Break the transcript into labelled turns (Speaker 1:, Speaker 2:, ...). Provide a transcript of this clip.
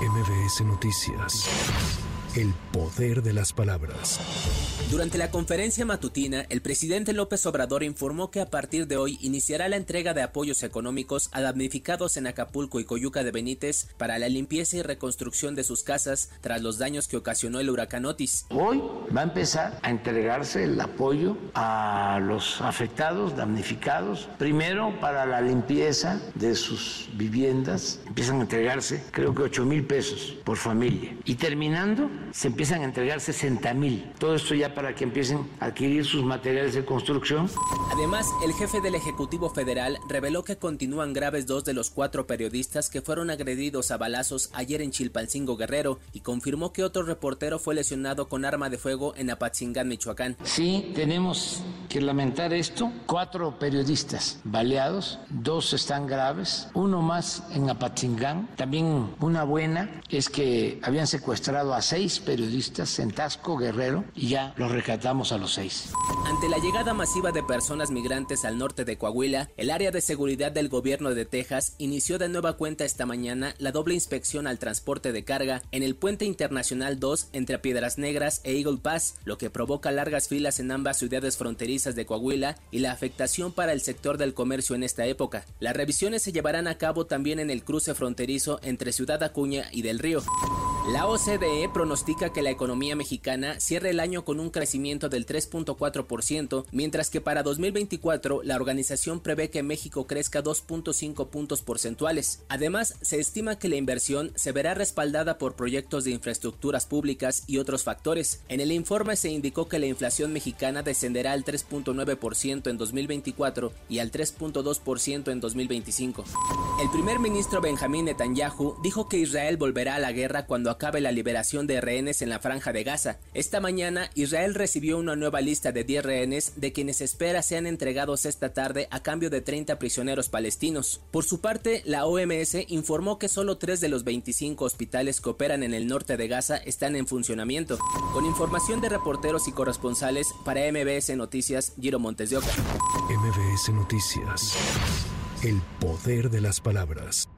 Speaker 1: MBS Noticias. El poder de las palabras.
Speaker 2: Durante la conferencia matutina, el presidente López Obrador informó que a partir de hoy iniciará la entrega de apoyos económicos a damnificados en Acapulco y Coyuca de Benítez para la limpieza y reconstrucción de sus casas tras los daños que ocasionó el huracán Otis.
Speaker 3: Hoy va a empezar a entregarse el apoyo a los afectados, damnificados, primero para la limpieza de sus viviendas, empiezan a entregarse creo que 8 mil pesos por familia y terminando se empiezan a entregar 60 mil. Todo esto ya para que empiecen a adquirir sus materiales de construcción.
Speaker 2: Además, el jefe del Ejecutivo Federal reveló que continúan graves dos de los cuatro periodistas que fueron agredidos a balazos ayer en Chilpancingo Guerrero y confirmó que otro reportero fue lesionado con arma de fuego en Apatzingán, Michoacán.
Speaker 3: Sí, tenemos que lamentar esto. Cuatro periodistas baleados, dos están graves, uno más en Apatzingán. También una buena es que habían secuestrado a seis periodistas en Tasco, Guerrero, y ya los rescatamos a los seis.
Speaker 2: Ante la llegada masiva de personas migrantes al norte de Coahuila, el área de seguridad del gobierno de Texas inició de nueva cuenta esta mañana la doble inspección al transporte de carga en el puente internacional 2 entre Piedras Negras e Eagle Pass, lo que provoca largas filas en ambas ciudades fronterizas de Coahuila y la afectación para el sector del comercio en esta época. Las revisiones se llevarán a cabo también en el cruce fronterizo entre Ciudad Acuña y Del Río. La OCDE pronostica que la economía mexicana cierre el año con un crecimiento del 3.4%, mientras que para 2024 la organización prevé que México crezca 2.5 puntos porcentuales. Además, se estima que la inversión se verá respaldada por proyectos de infraestructuras públicas y otros factores. En el informe se indicó que la inflación mexicana descenderá al 3.9% en 2024 y al 3.2% en 2025. El primer ministro Benjamín Netanyahu dijo que Israel volverá a la guerra acabe la liberación de rehenes en la franja de Gaza. Esta mañana, Israel recibió una nueva lista de 10 rehenes de quienes espera sean entregados esta tarde a cambio de 30 prisioneros palestinos. Por su parte, la OMS informó que solo 3 de los 25 hospitales que operan en el norte de Gaza están en funcionamiento. Con información de reporteros y corresponsales para MBS Noticias, Giro Montes de Oca.
Speaker 1: MBS Noticias. El poder de las palabras.